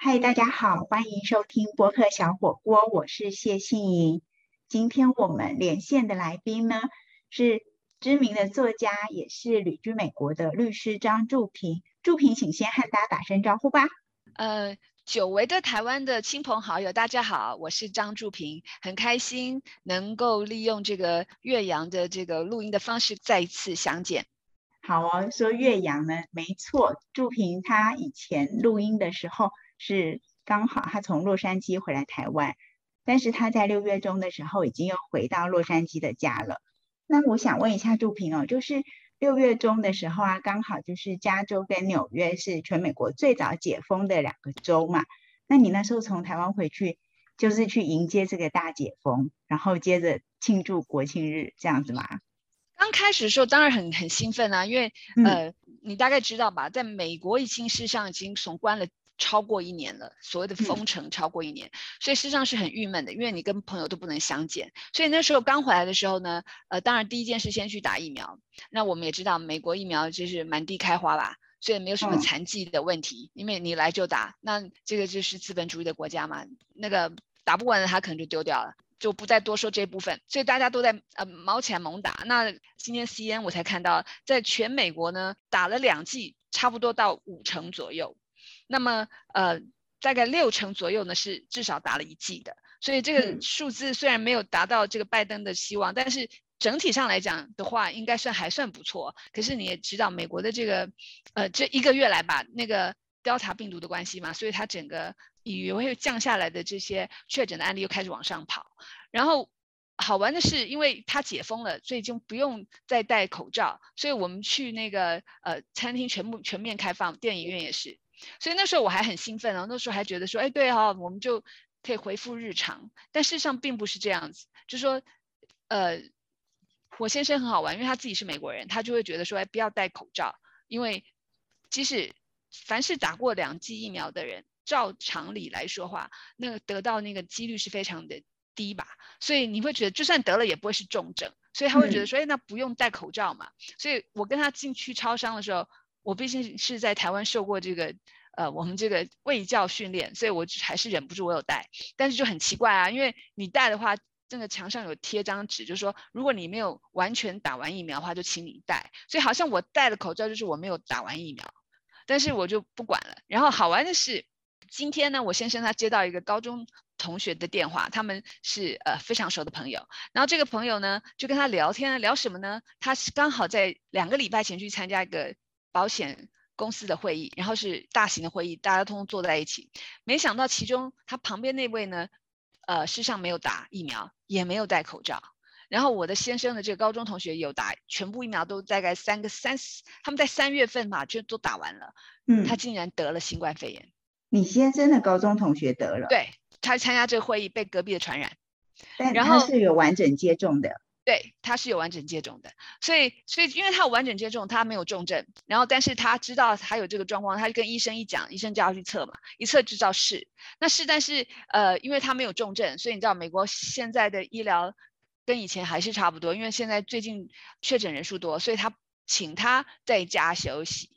嗨，大家好，欢迎收听播客小火锅，我是谢杏莹。今天我们连线的来宾呢是知名的作家，也是旅居美国的律师张祝平。祝平，请先和大家打声招呼吧。呃，久违的台湾的亲朋好友，大家好，我是张祝平，很开心能够利用这个岳阳的这个录音的方式再一次相见。好哦，说岳阳呢，没错，祝平他以前录音的时候是刚好他从洛杉矶回来台湾。但是他在六月中的时候已经又回到洛杉矶的家了。那我想问一下杜平哦，就是六月中的时候啊，刚好就是加州跟纽约是全美国最早解封的两个州嘛。那你那时候从台湾回去，就是去迎接这个大解封，然后接着庆祝国庆日这样子吗？刚开始的时候当然很很兴奋啊，因为呃，你大概知道吧，在美国已经事实上已经从关了。超过一年了，所谓的封城超过一年，所以事实上是很郁闷的，因为你跟朋友都不能相见。所以那时候刚回来的时候呢，呃，当然第一件事先去打疫苗。那我们也知道，美国疫苗就是满地开花吧，所以没有什么残疾的问题，因为你来就打。那这个就是资本主义的国家嘛，那个打不完的他可能就丢掉了，就不再多说这部分。所以大家都在呃毛起来猛打。那今天 C N 我才看到，在全美国呢打了两剂，差不多到五成左右。那么，呃，大概六成左右呢是至少打了一剂的，所以这个数字虽然没有达到这个拜登的希望，但是整体上来讲的话，应该算还算不错。可是你也知道，美国的这个，呃，这一个月来吧，那个 Delta 病毒的关系嘛，所以它整个以为会降下来的这些确诊的案例又开始往上跑。然后好玩的是，因为它解封了，所以就不用再戴口罩，所以我们去那个呃餐厅全部全面开放，电影院也是。所以那时候我还很兴奋哦，那时候还觉得说，哎，对哈，我们就可以恢复日常。但事实上并不是这样子，就说，呃，我先生很好玩，因为他自己是美国人，他就会觉得说，哎，不要戴口罩，因为即使凡是打过两剂疫苗的人，照常理来说话，那个得到那个几率是非常的低吧。所以你会觉得，就算得了也不会是重症，所以他会觉得说，哎，那不用戴口罩嘛。所以我跟他进去超商的时候。我毕竟是在台湾受过这个，呃，我们这个卫教训练，所以我还是忍不住我有戴，但是就很奇怪啊，因为你戴的话，这个墙上有贴张纸，就说如果你没有完全打完疫苗的话，就请你戴，所以好像我戴的口罩就是我没有打完疫苗，但是我就不管了。然后好玩的是，今天呢，我先生他接到一个高中同学的电话，他们是呃非常熟的朋友，然后这个朋友呢就跟他聊天，聊什么呢？他是刚好在两个礼拜前去参加一个。保险公司的会议，然后是大型的会议，大家通通坐在一起。没想到其中他旁边那位呢，呃，事实上没有打疫苗，也没有戴口罩。然后我的先生的这个高中同学有打全部疫苗，都大概三个三，他们在三月份嘛就都打完了。嗯，他竟然得了新冠肺炎。你先生的高中同学得了？对，他参加这个会议被隔壁的传染。然后是有完整接种的。对，他是有完整接种的，所以，所以因为他有完整接种，他没有重症，然后，但是他知道他有这个状况，他就跟医生一讲，医生就要去测嘛，一测就知道是，那是，但是，呃，因为他没有重症，所以你知道美国现在的医疗跟以前还是差不多，因为现在最近确诊人数多，所以他请他在家休息，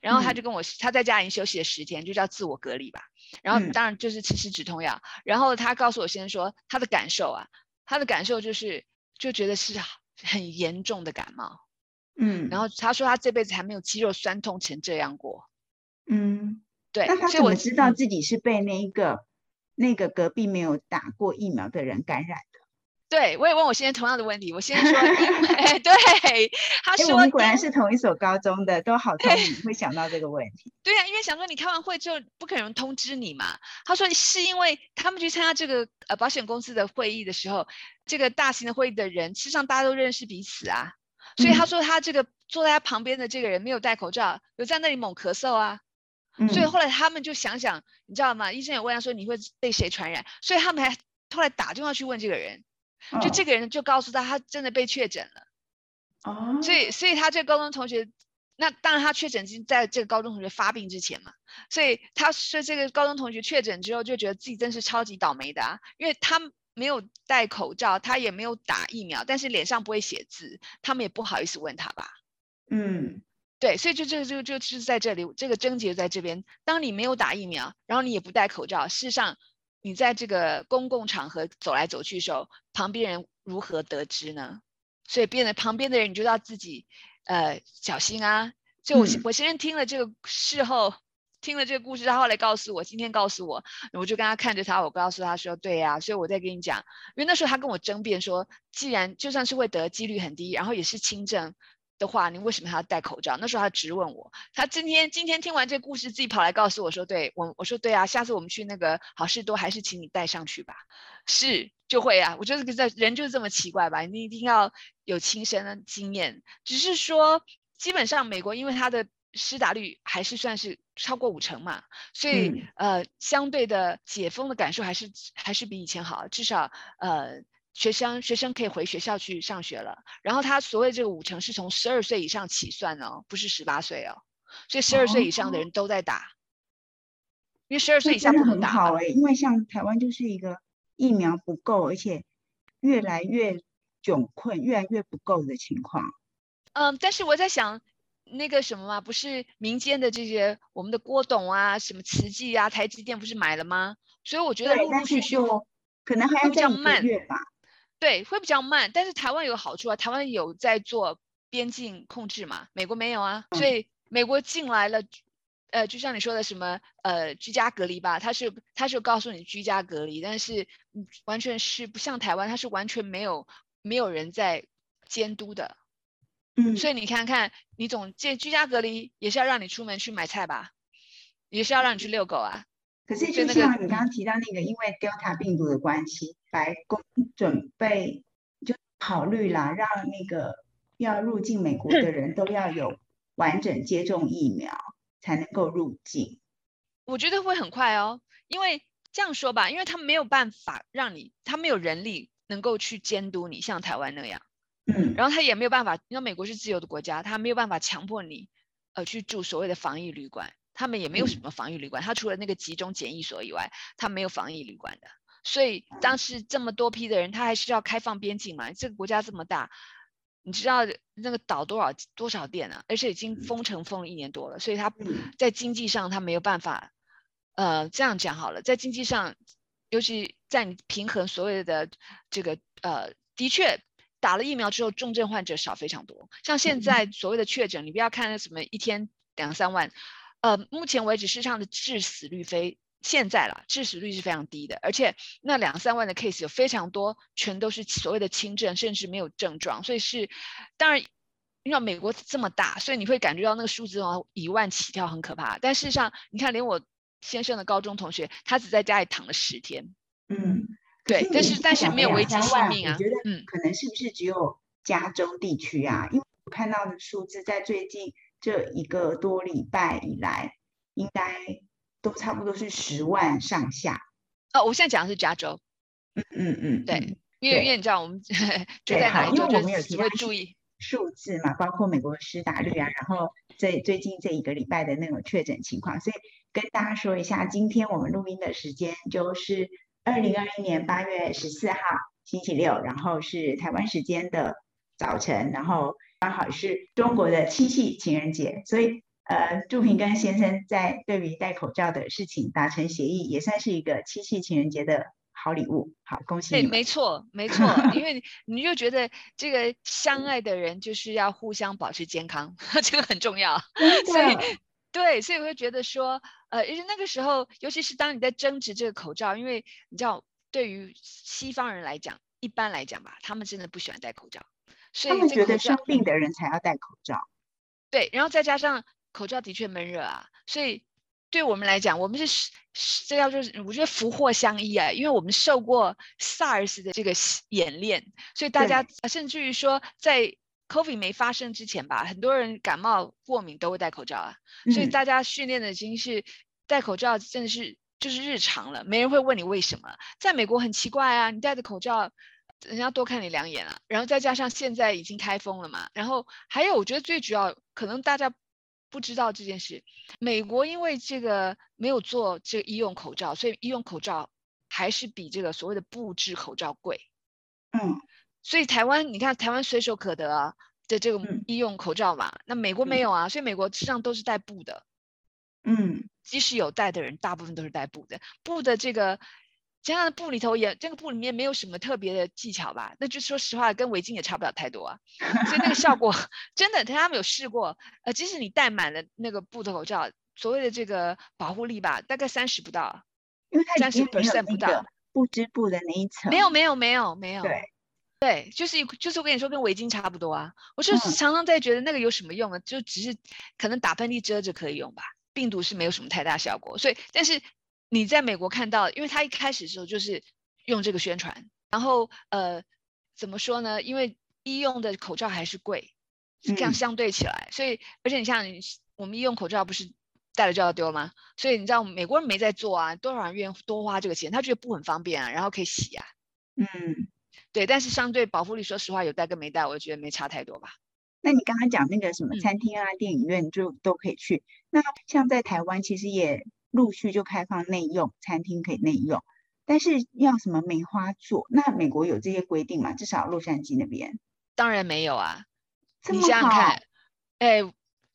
然后他就跟我，他在家已经休息了十天，就叫自我隔离吧，然后当然就是吃吃止痛药，然后他告诉我先生说他的感受啊，他的感受就是。就觉得是很严重的感冒，嗯，然后他说他这辈子还没有肌肉酸痛成这样过，嗯，对。那他怎么知道自己是被那一个那个隔壁没有打过疫苗的人感染的？对，我也问我先生同样的问题。我先生说，对，他说，我们果然是同一所高中的，都好聪明，会想到这个问题。对呀，因为想说你开完会之后不可能通知你嘛。他说是因为他们去参加这个呃保险公司的会议的时候，这个大型的会议的人，实际上大家都认识彼此啊。所以他说他这个坐在他旁边的这个人没有戴口罩，有在那里猛咳嗽啊。所以后来他们就想想，你知道吗？医生也问他说你会被谁传染？所以他们还后来打电话去问这个人。就这个人就告诉他，他真的被确诊了。哦，所以所以他这个高中同学，那当然他确诊是在这个高中同学发病之前嘛。所以他说这个高中同学确诊之后，就觉得自己真是超级倒霉的啊，因为他没有戴口罩，他也没有打疫苗，但是脸上不会写字，他们也不好意思问他吧。嗯，对，所以就这个就就是在这里，这个症结在这边。当你没有打疫苗，然后你也不戴口罩，事实上你在这个公共场合走来走去的时候，旁边人如何得知呢？所以变得旁边的人你就要自己呃小心啊。就我我先生听了这个事后。听了这个故事，他后来告诉我，今天告诉我，我就跟他看着他，我告诉他说，对呀，所以我再跟你讲，因为那时候他跟我争辩说，既然就算是会得几率很低，然后也是轻症的话，你为什么还要戴口罩？那时候他直问我，他今天今天听完这故事，自己跑来告诉我说，对我我说对啊，下次我们去那个好事多，还是请你戴上去吧。是就会啊，我觉得这人就是这么奇怪吧，你一定要有亲身的经验。只是说，基本上美国因为它的施打率还是算是超过五成嘛，所以呃，相对的解封的感受还是还是比以前好，至少呃，学生学生可以回学校去上学了。然后他所谓这个五成是从十二岁以上起算哦，不是十八岁哦，所以十二岁以上的人都在打，因为十二岁以下不能打。好哎，因为像台湾就是一个疫苗不够，而且越来越窘困，越来越不够的情况。嗯，但是我在想。那个什么嘛，不是民间的这些，我们的郭董啊，什么慈济啊，台积电不是买了吗？所以我觉得陆陆续续可能还要比较慢吧。对，会比较慢。但是台湾有好处啊，台湾有在做边境控制嘛，美国没有啊。所以美国进来了，呃，就像你说的什么呃居家隔离吧，他是他是告诉你居家隔离，但是完全是不像台湾，他是完全没有没有人在监督的。嗯，所以你看看，你总这居家隔离也是要让你出门去买菜吧，也是要让你去遛狗啊。可是就像你刚刚提到那个，因为 Delta 病毒的关系，白宫准备就考虑啦，让那个要入境美国的人都要有完整接种疫苗才能够入境。我觉得会很快哦，因为这样说吧，因为他没有办法让你，他没有人力能够去监督你，像台湾那样。嗯，然后他也没有办法，因为美国是自由的国家，他没有办法强迫你，呃，去住所谓的防疫旅馆。他们也没有什么防疫旅馆，他除了那个集中检疫所以外，他没有防疫旅馆的。所以当时这么多批的人，他还是要开放边境嘛。这个国家这么大，你知道那个岛多少多少店啊？而且已经封城封了一年多了，所以他在经济上他没有办法。呃，这样讲好了，在经济上，尤其在你平衡所谓的这个呃，的确。打了疫苗之后，重症患者少非常多。像现在所谓的确诊，你不要看什么一天两三万，呃，目前为止市场的致死率非现在啦，致死率是非常低的。而且那两三万的 case 有非常多，全都是所谓的轻症，甚至没有症状。所以是，当然，因为美国这么大，所以你会感觉到那个数字哦，一万起跳很可怕。但事实上，你看连我先生的高中同学，他只在家里躺了十天。嗯。对，但是但是没有危及性命啊。我觉得，嗯，可能是不是只有加州地区啊？因为我看到的数字，在最近这一个多礼拜以来，应该都差不多是十万上下。哦，我现在讲的是加州。嗯嗯嗯，对，因为因为你知道我们 就在哪因为我们有提会注意数字嘛，包括美国的施打率啊，然后这最近这一个礼拜的那种确诊情况，所以跟大家说一下，今天我们录音的时间就是。二零二一年八月十四号星期六，然后是台湾时间的早晨，然后刚好是中国的七夕情人节，所以呃，祝平跟先生在对于戴口罩的事情达成协议，也算是一个七夕情人节的好礼物。好，恭喜！对，没错，没错，因为你就觉得这个相爱的人就是要互相保持健康，这个很重要，所以。对，所以我会觉得说，呃，因为那个时候，尤其是当你在争执这个口罩，因为你知道，对于西方人来讲，一般来讲吧，他们真的不喜欢戴口罩，所以他们觉得生病的人才要戴口罩。对，然后再加上口罩的确闷热啊，所以对我们来讲，我们是这叫做我觉得福祸相依啊，因为我们受过 SARS 的这个演练，所以大家甚至于说在。COVID 没发生之前吧，很多人感冒过敏都会戴口罩啊，所以大家训练的已经是戴口罩，真的是就是日常了，没人会问你为什么。在美国很奇怪啊，你戴着口罩，人家多看你两眼啊。然后再加上现在已经开封了嘛，然后还有我觉得最主要可能大家不知道这件事，美国因为这个没有做这个医用口罩，所以医用口罩还是比这个所谓的布制口罩贵。嗯。所以台湾，你看台湾随手可得啊，的这个医用口罩嘛，那美国没有啊，所以美国实际上都是带布的。嗯，即使有带的人，大部分都是带布的。布的这个，加上布里头也，这个布里面没有什么特别的技巧吧？那就说实话，跟围巾也差不了太多啊。所以那个效果 真的，他们有试过。呃，即使你戴满了那个布的口罩，所谓的这个保护力吧，大概三十不到，因为它三十 percent 不到，不织布的那一层。没有，没有，没有，没有。对。对，就是就是我跟你说，跟围巾差不多啊。我就是常常在觉得那个有什么用啊？就只是可能打喷嚏遮着可以用吧，病毒是没有什么太大效果。所以，但是你在美国看到，因为他一开始的时候就是用这个宣传，然后呃，怎么说呢？因为医用的口罩还是贵，这样相对起来，所以而且你像我们医用口罩不是戴了就要丢吗？所以你知道美国人没在做啊，多少人愿意多花这个钱？他觉得不很方便啊，然后可以洗啊，嗯。对，但是相对保护力，说实话，有戴跟没戴，我觉得没差太多吧。那你刚刚讲那个什么餐厅啊、电影院就都可以去。那像在台湾，其实也陆续就开放内用餐厅可以内用，但是要什么梅花座？那美国有这些规定吗？至少洛杉矶那边当然没有啊。你想想看，哎，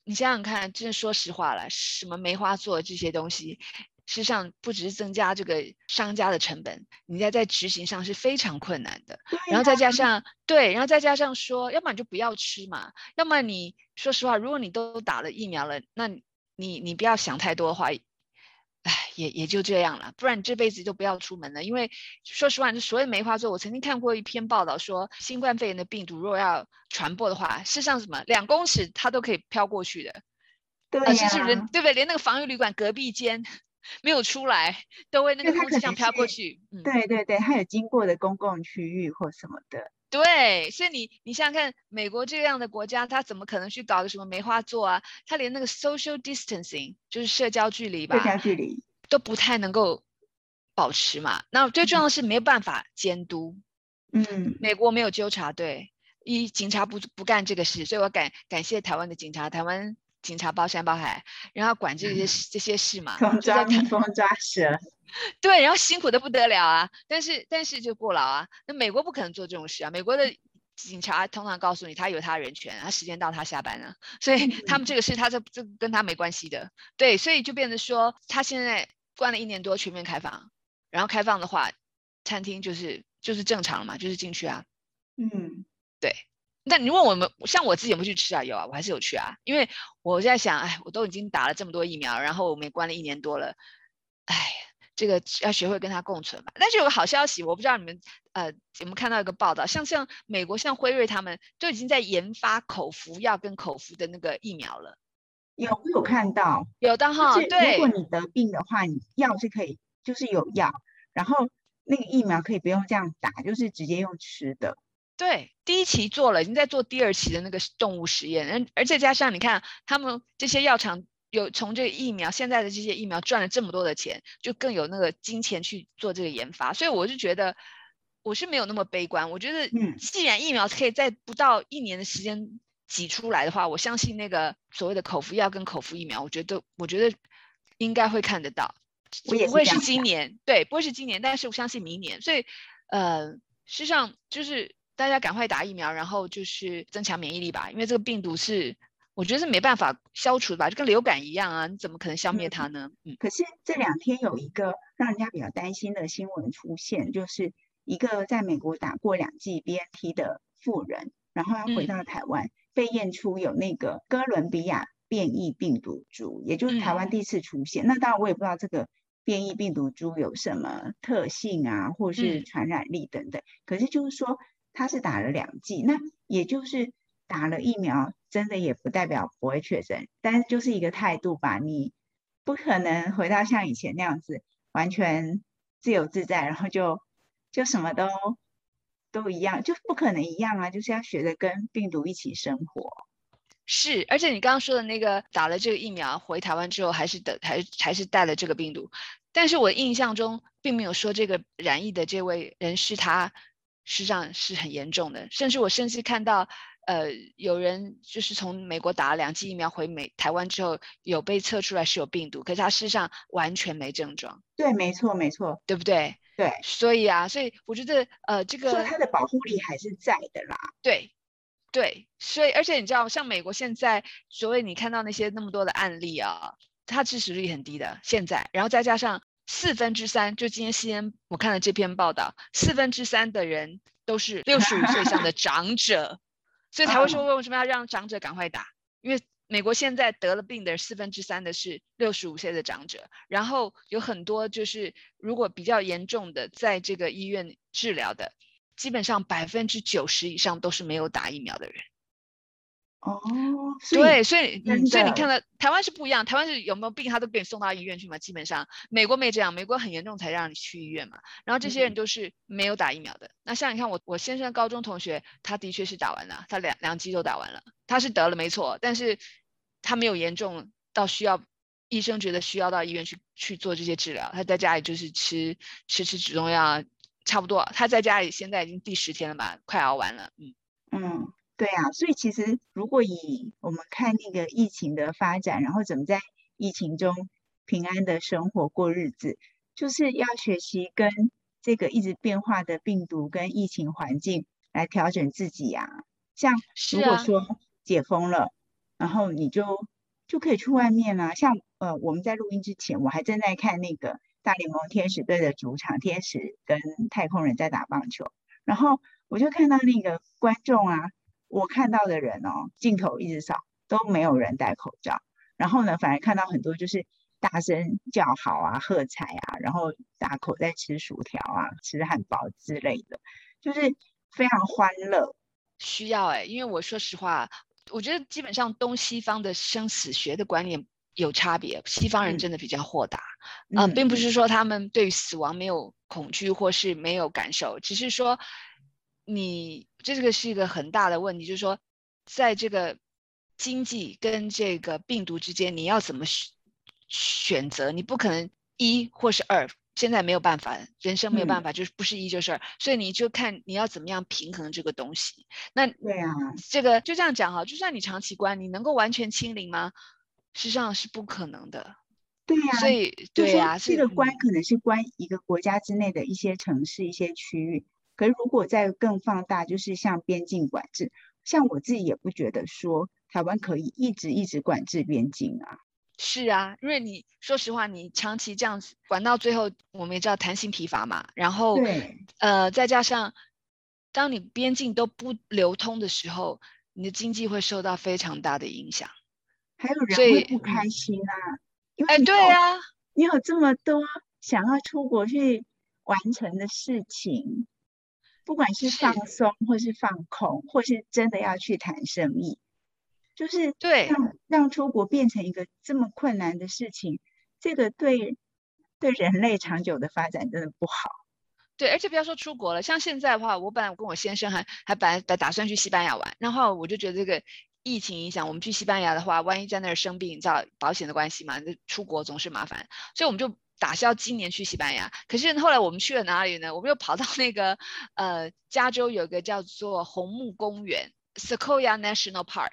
你想想看，真的说实话了，什么梅花座这些东西。事实上，不只是增加这个商家的成本，你在在执行上是非常困难的。然后再加上对，然后再加上说，要么你就不要吃嘛，要么你说实话，如果你都打了疫苗了，那你你不要想太多的话，哎，也也就这样了。不然你这辈子就不要出门了。因为说实话，就所谓梅花座，我曾经看过一篇报道说，新冠肺炎的病毒如果要传播的话，事实上什么两公尺它都可以飘过去的。对呀，甚至人对不对？连那个防疫旅馆隔壁间。没有出来，都会那个空气像飘过去。对对对，它有经过的公共区域或什么的。对，所以你你想想看，美国这样的国家，他怎么可能去搞个什么梅花座啊？他连那个 social distancing 就是社交距离吧，社交距离都不太能够保持嘛。那最重要的是没有办法监督。嗯，美国没有纠察队，一警察不不干这个事，所以我感感谢台湾的警察，台湾。警察包山包海，然后管这些 这些事嘛，抓蜜蜂抓蛇，对，然后辛苦的不得了啊，但是但是就过劳啊。那美国不可能做这种事啊，美国的警察通常告诉你，他有他人权，他时间到他下班了，所以他们这个事他这这跟他没关系的。对，所以就变得说，他现在关了一年多，全面开放，然后开放的话，餐厅就是就是正常嘛，就是进去啊。嗯，对。那你问我们，像我自己有没有去吃啊？有啊，我还是有去啊。因为我在想，哎，我都已经打了这么多疫苗，然后我们也关了一年多了，哎，这个要学会跟它共存吧。但是有个好消息，我不知道你们呃有没有看到一个报道，像像美国像辉瑞他们都已经在研发口服药跟口服的那个疫苗了。有有看到？有的哈。对。如果你得病的话，你药是可以，就是有药，然后那个疫苗可以不用这样打，就是直接用吃的。对，第一期做了，已经在做第二期的那个动物实验，而而且加上你看，他们这些药厂有从这个疫苗，现在的这些疫苗赚了这么多的钱，就更有那个金钱去做这个研发，所以我就觉得我是没有那么悲观。我觉得，既然疫苗可以在不到一年的时间挤出来的话，我相信那个所谓的口服药跟口服疫苗，我觉得我觉得应该会看得到，不会是今年，对，不会是今年，但是我相信明年。所以，呃，事实际上就是。大家赶快打疫苗，然后就是增强免疫力吧，因为这个病毒是，我觉得是没办法消除的吧，就跟流感一样啊，你怎么可能消灭它呢？嗯。可是这两天有一个让人家比较担心的新闻出现，就是一个在美国打过两剂 BNT 的妇人，然后他回到台湾，被验出有那个哥伦比亚变异病毒株，也就是台湾第一次出现。那当然我也不知道这个变异病毒株有什么特性啊，或是传染力等等。可是就是说。他是打了两剂，那也就是打了疫苗，真的也不代表不会确诊，但是就是一个态度吧。你不可能回到像以前那样子，完全自由自在，然后就就什么都都一样，就不可能一样啊！就是要学着跟病毒一起生活。是，而且你刚刚说的那个打了这个疫苗回台湾之后，还是的，还还是带了这个病毒，但是我印象中并没有说这个染疫的这位人士他。实际上是很严重的，甚至我甚至看到，呃，有人就是从美国打了两剂疫苗回美台湾之后，有被测出来是有病毒，可是他事实上完全没症状。对，没错，没错，对不对？对，所以啊，所以我觉得，呃，这个它的保护力还是在的啦。对，对，所以而且你知道，像美国现在所谓你看到那些那么多的案例啊，它致死率很低的。现在，然后再加上四分之三，就今天 C N 我看了这篇报道，四分之三的人都是六十五岁以上的长者，所以才会说为什么要让长者赶快打？因为美国现在得了病的四分之三的是六十五岁的长者，然后有很多就是如果比较严重的，在这个医院治疗的。基本上百分之九十以上都是没有打疫苗的人。哦，对，所以所以你看到台湾是不一样，台湾是有没有病他都给你送到医院去嘛？基本上美国没这样，美国很严重才让你去医院嘛。然后这些人都是没有打疫苗的。那像你看我我先生高中同学，他的确是打完了，他两两剂都打完了，他是得了没错，但是他没有严重到需要医生觉得需要到医院去去做这些治疗，他在家里就是吃吃吃止痛药。差不多，他在家里现在已经第十天了吧，快熬完了。嗯嗯，对啊，所以其实如果以我们看那个疫情的发展，然后怎么在疫情中平安的生活过日子，就是要学习跟这个一直变化的病毒跟疫情环境来调整自己呀。像如果说解封了，然后你就就可以去外面啊。像呃，我们在录音之前，我还正在看那个。大联盟天使队的主场，天使跟太空人在打棒球，然后我就看到那个观众啊，我看到的人哦，镜头一直扫，都没有人戴口罩，然后呢，反而看到很多就是大声叫好啊、喝彩啊，然后大口在吃薯条啊、吃汉堡之类的，就是非常欢乐。需要哎，因为我说实话，我觉得基本上东西方的生死学的观念。有差别，西方人真的比较豁达，嗯，并不是说他们对死亡没有恐惧或是没有感受，只是说你这个是一个很大的问题，就是说在这个经济跟这个病毒之间，你要怎么选选择？你不可能一或是二，现在没有办法，人生没有办法，就是不是一就是二，所以你就看你要怎么样平衡这个东西。那对啊，这个就这样讲哈，就算你长期关，你能够完全清零吗？实际上是不可能的，对呀，所以对呀，这个关可能是关一个国家之内的一些城市、一些区域。可是如果再更放大，就是像边境管制，像我自己也不觉得说台湾可以一直一直管制边境啊。是啊，因为你说实话，你长期这样子管到最后，我们也知道弹性疲乏嘛。然后，呃，再加上当你边境都不流通的时候，你的经济会受到非常大的影响。还有人会不开心啊，因为对啊，你有这么多想要出国去完成的事情，不管是放松，或是放空，或是真的要去谈生意，就是对让让出国变成一个这么困难的事情，这个对对人类长久的发展真的不好。对，而且不要说出国了，像现在的话，我本来我跟我先生还还本来打打算去西班牙玩，然后我就觉得这个。疫情影响，我们去西班牙的话，万一在那儿生病，你知道保险的关系嘛？那出国总是麻烦，所以我们就打消今年去西班牙。可是后来我们去了哪里呢？我们又跑到那个呃，加州有个叫做红木公园 （Sequoia National Park），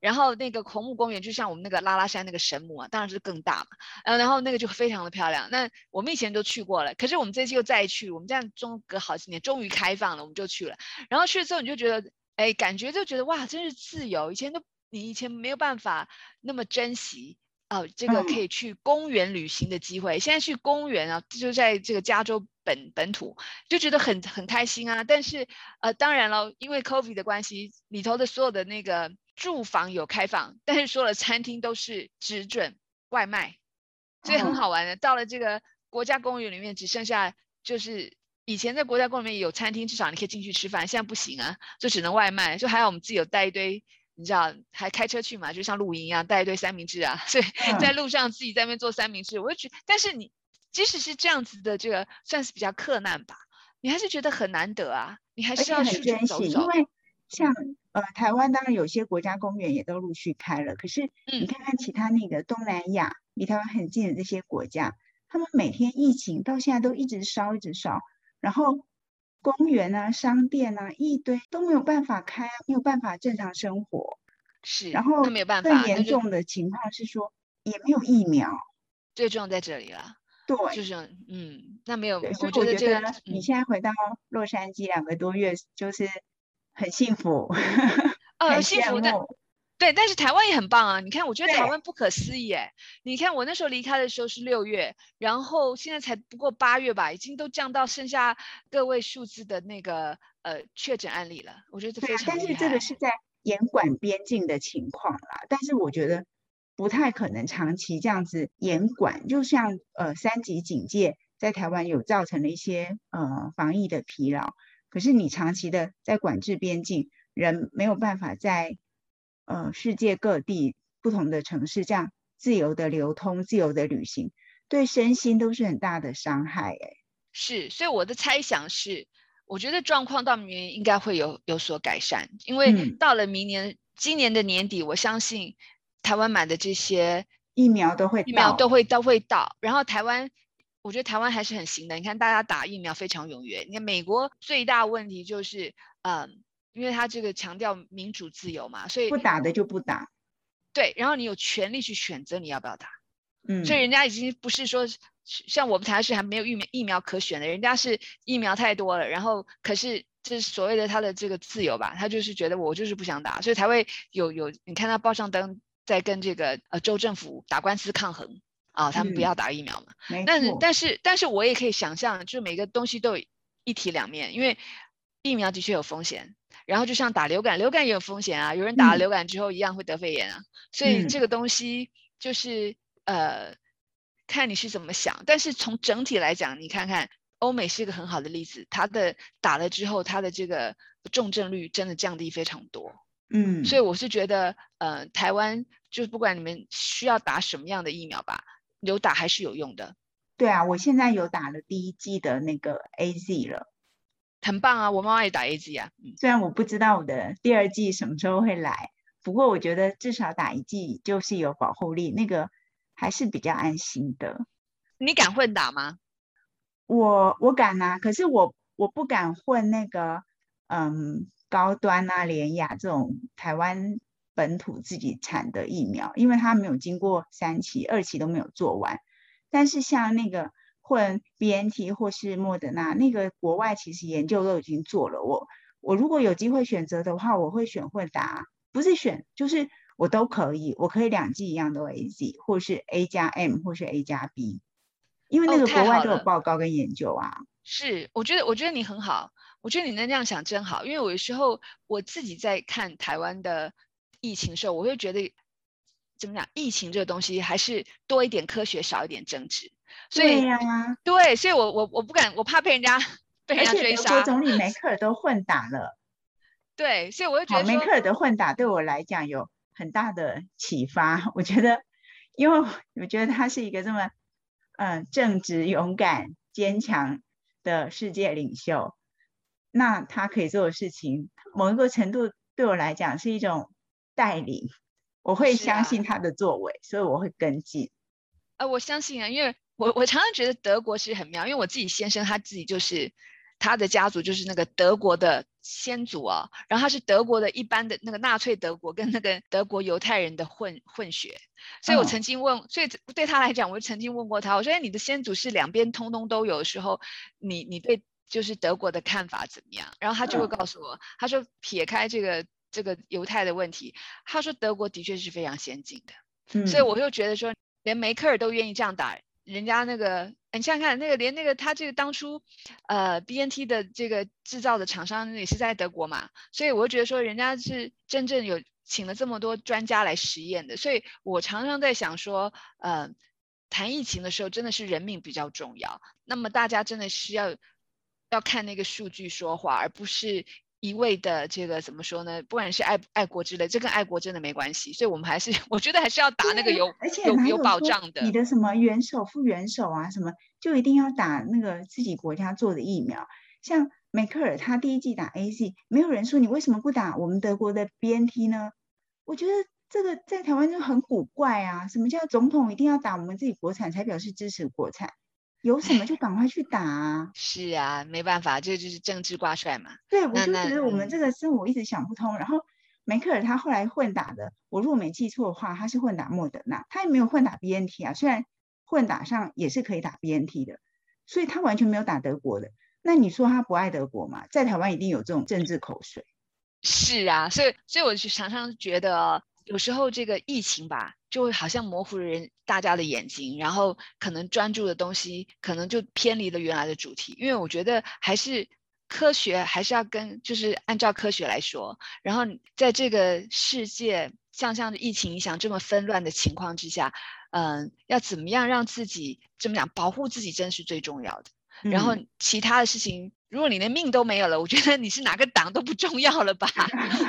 然后那个红木公园就像我们那个拉拉山那个神木啊，当然是更大嘛。呃，然后那个就非常的漂亮。那我们以前都去过了，可是我们这次又再去，我们这样中隔好几年，终于开放了，我们就去了。然后去了之后，你就觉得。哎，感觉就觉得哇，真是自由！以前都你以前没有办法那么珍惜哦，这个可以去公园旅行的机会。现在去公园啊，就在这个加州本本土，就觉得很很开心啊。但是呃，当然了，因为 COVID 的关系，里头的所有的那个住房有开放，但是所有的餐厅都是只准外卖，所以很好玩的。到了这个国家公园里面，只剩下就是。以前在国家公园里面有餐厅，至少你可以进去吃饭。现在不行啊，就只能外卖。就还好我们自己有带一堆，你知道，还开车去嘛，就像露营一样，带一堆三明治啊。所以在路上自己在那边做三明治，我就觉。但是你即使是这样子的，这个算是比较克难吧，你还是觉得很难得啊。你还是要去走走。因为像呃台湾，当然有些国家公园也都陆续开了，可是你看看其他那个东南亚离台湾很近的这些国家，他们每天疫情到现在都一直烧，一直烧。然后公园啊、商店啊，一堆都没有办法开，没有办法正常生活。是，然后没有办法。更严重的情况是说，也没有疫苗。最重要在这里了。对，就是嗯，那没有。所以我觉得你现在回到洛杉矶两个多月，就是很幸福。呃，幸福的。对，但是台湾也很棒啊！你看，我觉得台湾不可思议哎！你看我那时候离开的时候是六月，然后现在才不过八月吧，已经都降到剩下个位数字的那个呃确诊案例了。我觉得非常但是这个是在严管边境的情况啦，但是我觉得不太可能长期这样子严管。就像呃三级警戒在台湾有造成了一些呃防疫的疲劳，可是你长期的在管制边境，人没有办法在。呃，世界各地不同的城市这样自由的流通、自由的旅行，对身心都是很大的伤害。哎，是，所以我的猜想是，我觉得状况到明年应该会有有所改善，因为到了明年、今年的年底，我相信台湾买的这些疫苗都会疫苗都会都会到。然后台湾，我觉得台湾还是很行的。你看，大家打疫苗非常踊跃。你看美国最大问题就是，嗯。因为他这个强调民主自由嘛，所以不打的就不打。对，然后你有权利去选择你要不要打。嗯，所以人家已经不是说像我们台湾是还没有疫苗疫苗可选的，人家是疫苗太多了，然后可是这是所谓的他的这个自由吧，他就是觉得我就是不想打，所以才会有有你看他报上登在跟这个呃州政府打官司抗衡啊，他们不要打疫苗嘛。但是但是但是我也可以想象，就每个东西都有一体两面，因为疫苗的确有风险。然后就像打流感，流感也有风险啊，有人打了流感之后一样会得肺炎啊，所以这个东西就是呃，看你是怎么想。但是从整体来讲，你看看欧美是一个很好的例子，它的打了之后，它的这个重症率真的降低非常多。嗯，所以我是觉得呃，台湾就不管你们需要打什么样的疫苗吧，有打还是有用的。对啊，我现在有打了第一剂的那个 A Z 了。很棒啊！我妈妈也打 A G 啊。虽然我不知道我的第二季什么时候会来，不过我觉得至少打一剂就是有保护力，那个还是比较安心的。你敢混打吗？我我敢啊，可是我我不敢混那个嗯高端啊联雅这种台湾本土自己产的疫苗，因为它没有经过三期、二期都没有做完。但是像那个。混 B N T 或是莫德纳，那个国外其实研究都已经做了。我我如果有机会选择的话，我会选混打，不是选，就是我都可以，我可以两剂一样都 A Z，或是 A 加 M 或是 A 加 B，因为那个国外都有报告跟研究啊。是，我觉得我觉得你很好，我觉得你能这样想真好，因为有的时候我自己在看台湾的疫情时候，我会觉得怎么讲，疫情这个东西还是多一点科学，少一点政治。对呀，对，所以我我我不敢，我怕被人家被人家追杀。而且总理梅克尔都混打了，对，所以我就觉得梅克尔的混打对我来讲有很大的启发。我觉得，因为我觉得他是一个这么嗯正直、勇敢、坚强的世界领袖，那他可以做的事情，某一个程度对我来讲是一种带领，我会相信他的作为，所以我会跟进。呃，我相信啊，因为。我我常常觉得德国是很妙，因为我自己先生他自己就是他的家族就是那个德国的先祖啊，然后他是德国的一般的那个纳粹德国跟那个德国犹太人的混混血，所以我曾经问，所以对他来讲，我曾经问过他，我说哎，你的先祖是两边通通都有的时候，你你对就是德国的看法怎么样？然后他就会告诉我，他说撇开这个这个犹太的问题，他说德国的确是非常先进的，所以我就觉得说，连梅克尔都愿意这样打。人家那个，你想想看，那个连那个他这个当初，呃，B N T 的这个制造的厂商也是在德国嘛，所以我就觉得说，人家是真正有请了这么多专家来实验的，所以我常常在想说，呃，谈疫情的时候真的是人命比较重要，那么大家真的是要要看那个数据说话，而不是。一味的这个怎么说呢？不管是爱爱国之类，这跟爱国真的没关系。所以，我们还是 我觉得还是要打那个有有有保障的。你的什么元首、副元首啊，什么就一定要打那个自己国家做的疫苗。像梅克尔，他第一季打 A Z，没有人说你为什么不打我们德国的 B N T 呢？我觉得这个在台湾就很古怪啊。什么叫总统一定要打我们自己国产才表示支持国产？有什么就赶快去打啊！是啊，没办法，这就是政治挂帅嘛。对，我就觉得我们这个生活一直想不通。然后梅克尔他后来混打的，我如果没记错的话，他是混打莫德纳，他也没有混打 B N T 啊。虽然混打上也是可以打 B N T 的，所以他完全没有打德国的。那你说他不爱德国吗？在台湾一定有这种政治口水。是啊，所以所以我就常常觉得，有时候这个疫情吧，就会好像模糊了人大家的眼睛，然后可能专注的东西可能就偏离了原来的主题。因为我觉得还是科学还是要跟，就是按照科学来说。然后在这个世界像这样的疫情影响这么纷乱的情况之下，嗯，要怎么样让自己这么讲保护自己，真是最重要的。然后其他的事情。如果你连命都没有了，我觉得你是哪个党都不重要了吧？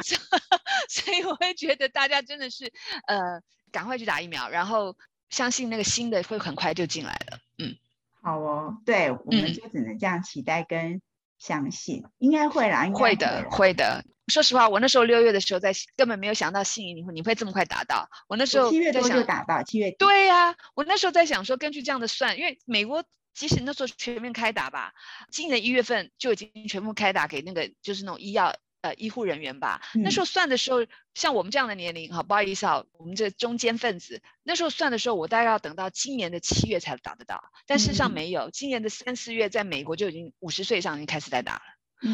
所以我会觉得大家真的是，呃，赶快去打疫苗，然后相信那个新的会很快就进来了。嗯，好哦，对，我们就只能这样期待跟相信，应该会啦，会的，会的。说实话，我那时候六月的时候在根本没有想到信你会你会这么快达到。我那时候七月多就达到，七月对呀，我那时候在想说，根据这样的算，因为美国。即使那时候全面开打吧，今年一月份就已经全部开打给那个就是那种医药呃医护人员吧。那时候算的时候，像我们这样的年龄哈，不好意思啊，我们这中间分子，那时候算的时候，我大概要等到今年的七月才打得到。但事实上没有，今年的三四月在美国就已经五十岁以上已经开始在打了。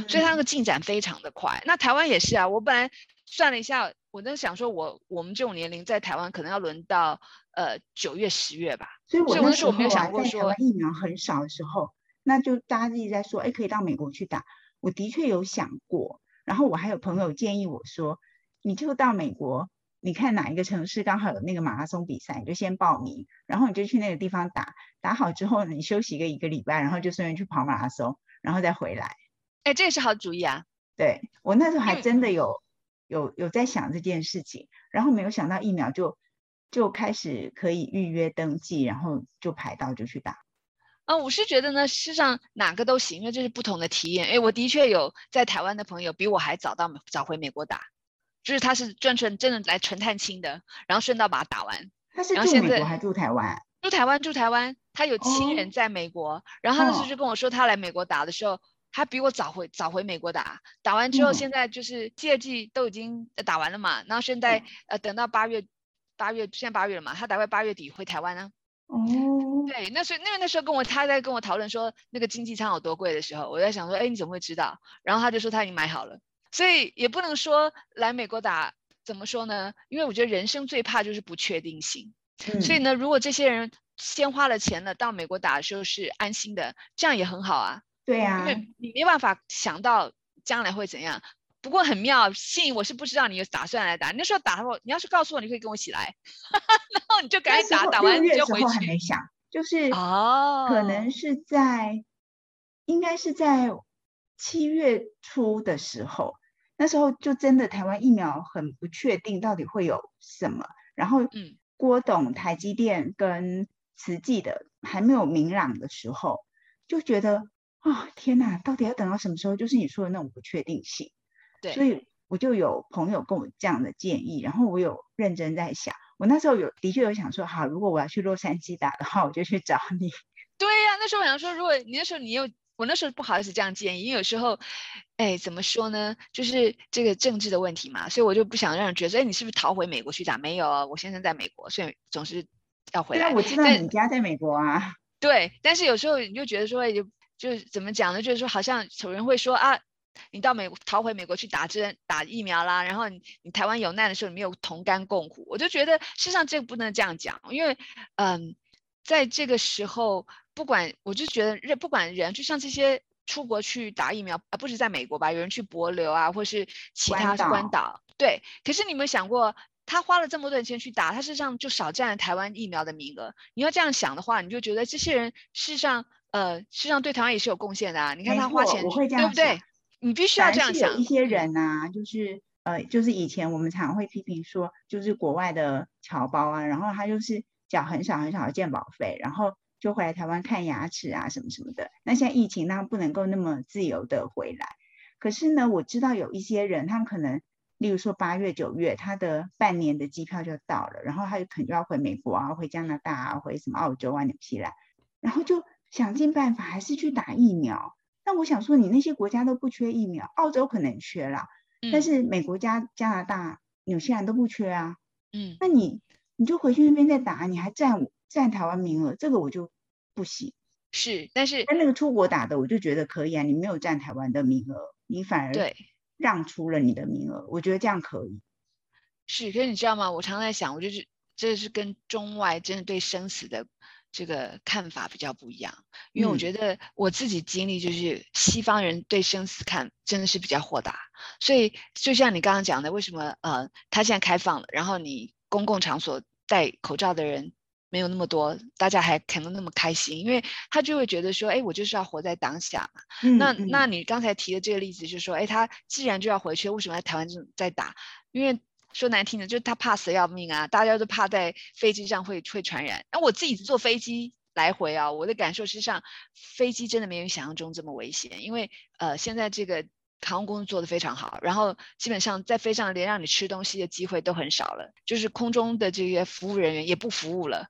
所以它那个进展非常的快。那台湾也是啊，我本来算了一下，我在想说，我我们这种年龄在台湾可能要轮到呃九月十月吧。所以我那时候没有想过说疫苗很少的时候，那就大家一直在说，哎，可以到美国去打。我的确有想过，然后我还有朋友建议我说，你就到美国，你看哪一个城市刚好有那个马拉松比赛，你就先报名，然后你就去那个地方打，打好之后你休息个一个礼拜，然后就顺便去跑马拉松，然后再回来。哎，这也是好主意啊！对我那时候还真的有有有在想这件事情，然后没有想到疫苗就就开始可以预约登记，然后就排到就去打。嗯，我是觉得呢，事实上哪个都行，因为这是不同的体验。哎，我的确有在台湾的朋友比我还早到早回美国打，就是他是专程真的来纯探亲的，然后顺道把它打完。他是住美国还住台湾？住台湾，住台湾。他有亲人在美国，然后他那时候就跟我说，他来美国打的时候。他比我早回早回美国打，打完之后现在就是第二季都已经打完了嘛，然后现在呃等到八月八月现在八月了嘛，他大概八月底回台湾呢。哦，对，那所以因为那时候跟我他在跟我讨论说那个经济舱有多贵的时候，我在想说，哎你怎么会知道？然后他就说他已经买好了，所以也不能说来美国打怎么说呢？因为我觉得人生最怕就是不确定性，所以呢，如果这些人先花了钱了到美国打的时候是安心的，这样也很好啊。对呀，因为你没办法想到将来会怎样。不过很妙，信我是不知道你有打算来打。你那时候打我，你要是告诉我，你可以跟我一起来，然后你就赶紧打，打完就回去。还没想，就是哦，可能是在，应该是在七月初的时候，那时候就真的台湾疫苗很不确定到底会有什么。然后，嗯，郭董台积电跟慈济的还没有明朗的时候，就觉得。啊天哪，到底要等到什么时候？就是你说的那种不确定性。对，所以我就有朋友跟我这样的建议，然后我有认真在想。我那时候有的确有想说，好，如果我要去洛杉矶打的话，我就去找你。对呀，那时候我想说，如果你那时候你又，我那时候不好意思这样建议，因为有时候，哎，怎么说呢？就是这个政治的问题嘛，所以我就不想让人觉得，哎，你是不是逃回美国去打？没有啊，我先生在美国，所以总是要回来。对啊，我知道你家在美国啊。对，但是有时候你就觉得说，就。就是怎么讲呢？就是说，好像有人会说啊，你到美逃回美国去打针打疫苗啦，然后你你台湾有难的时候，你没有同甘共苦。我就觉得，事实上这个不能这样讲，因为嗯，在这个时候，不管我就觉得人不管人，就像这些出国去打疫苗啊，不止在美国吧？有人去博流啊，或是其他关岛，对。可是你有没有想过，他花了这么多钱去打，他事实上就少占了台湾疫苗的名额。你要这样想的话，你就觉得这些人事实上。呃，事实上对台湾也是有贡献的啊！你看他花钱，对不对？你必须要这样想。一些人呐，就是呃，就是以前我们常会批评说，就是国外的侨胞啊，然后他就是缴很少很少的健保费，然后就回来台湾看牙齿啊什么什么的。那现在疫情，那不能够那么自由的回来。可是呢，我知道有一些人，他们可能，例如说八月九月，他的半年的机票就到了，然后他就可能就要回美国啊，回加拿大啊，回什么澳洲啊、纽西兰，然后就。想尽办法还是去打疫苗。那我想说，你那些国家都不缺疫苗，澳洲可能缺啦，但是美国加加拿大、纽西兰都不缺啊。嗯，那你你就回去那边再打，你还占占台湾名额，这个我就不行。是，但是但那个出国打的，我就觉得可以啊。你没有占台湾的名额，你反而对让出了你的名额，我觉得这样可以。是，可是你知道吗？我常在想，我就是这是跟中外真的对生死的这个看法比较不一样，因为我觉得我自己经历就是西方人对生死看真的是比较豁达，所以就像你刚刚讲的，为什么呃他现在开放了，然后你公共场所戴口罩的人。没有那么多，大家还可能那么开心，因为他就会觉得说，哎，我就是要活在当下嘛。那那你刚才提的这个例子，就是说，哎，他既然就要回去，为什么在台湾在打？因为说难听的，就是他怕死要命啊，大家都怕在飞机上会会传染。那我自己坐飞机来回啊，我的感受实际上，飞机真的没有想象中这么危险，因为呃，现在这个。航空公司做的非常好，然后基本上在飞上连让你吃东西的机会都很少了，就是空中的这些服务人员也不服务了，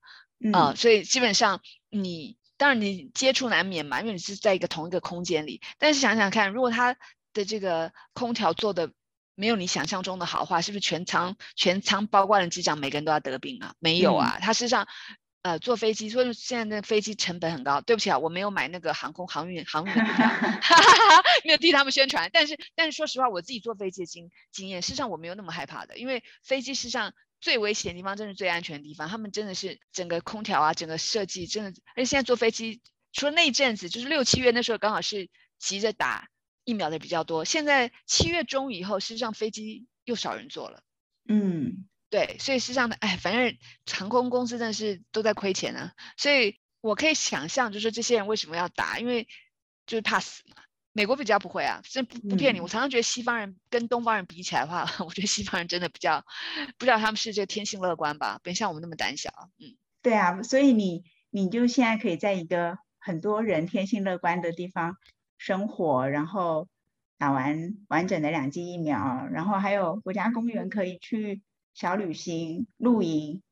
啊，所以基本上你当然你接触难免嘛，因为你是在一个同一个空间里。但是想想看，如果他的这个空调做的没有你想象中的好话，是不是全舱全舱包括的机长每个人都要得病啊？没有啊，他事实上。呃，坐飞机，所以现在那飞机成本很高。对不起啊，我没有买那个航空航运航运的票，没有替他们宣传。但是，但是说实话，我自己坐飞机的经经验，事实上我没有那么害怕的，因为飞机事实上最危险的地方，真是最安全的地方。他们真的是整个空调啊，整个设计真的，而且现在坐飞机，除了那一阵子，就是六七月那时候刚好是急着打疫苗的比较多。现在七月中以后，事实上飞机又少人坐了。嗯。对，所以实际上呢，哎，反正航空公司真的是都在亏钱啊，所以我可以想象，就是这些人为什么要打，因为就是怕死嘛。美国比较不会啊，真不不骗你，我常常觉得西方人跟东方人比起来的话，我觉得西方人真的比较，不知道他们是这个天性乐观吧，不像我们那么胆小。嗯，对啊，所以你你就现在可以在一个很多人天性乐观的地方生活，然后打完完整的两剂疫苗，然后还有国家公园可以去。小旅行、露营，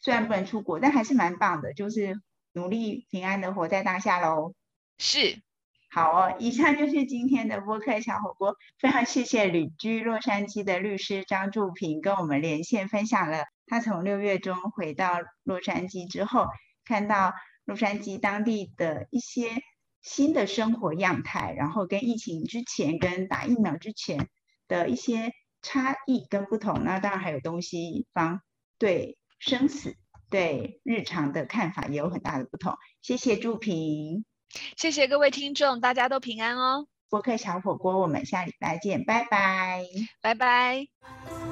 虽然不能出国，但还是蛮棒的。就是努力平安的活在当下喽。是，好哦。以上就是今天的播客小火锅。非常谢谢旅居洛杉矶的律师张祝平跟我们连线，分享了他从六月中回到洛杉矶之后，看到洛杉矶当地的一些新的生活样态，然后跟疫情之前、跟打疫苗之前的一些。差异跟不同，那当然还有东西方对生死、对日常的看法也有很大的不同。谢谢祝平，谢谢各位听众，大家都平安哦。播客小火锅，我们下礼拜见，拜拜，拜拜。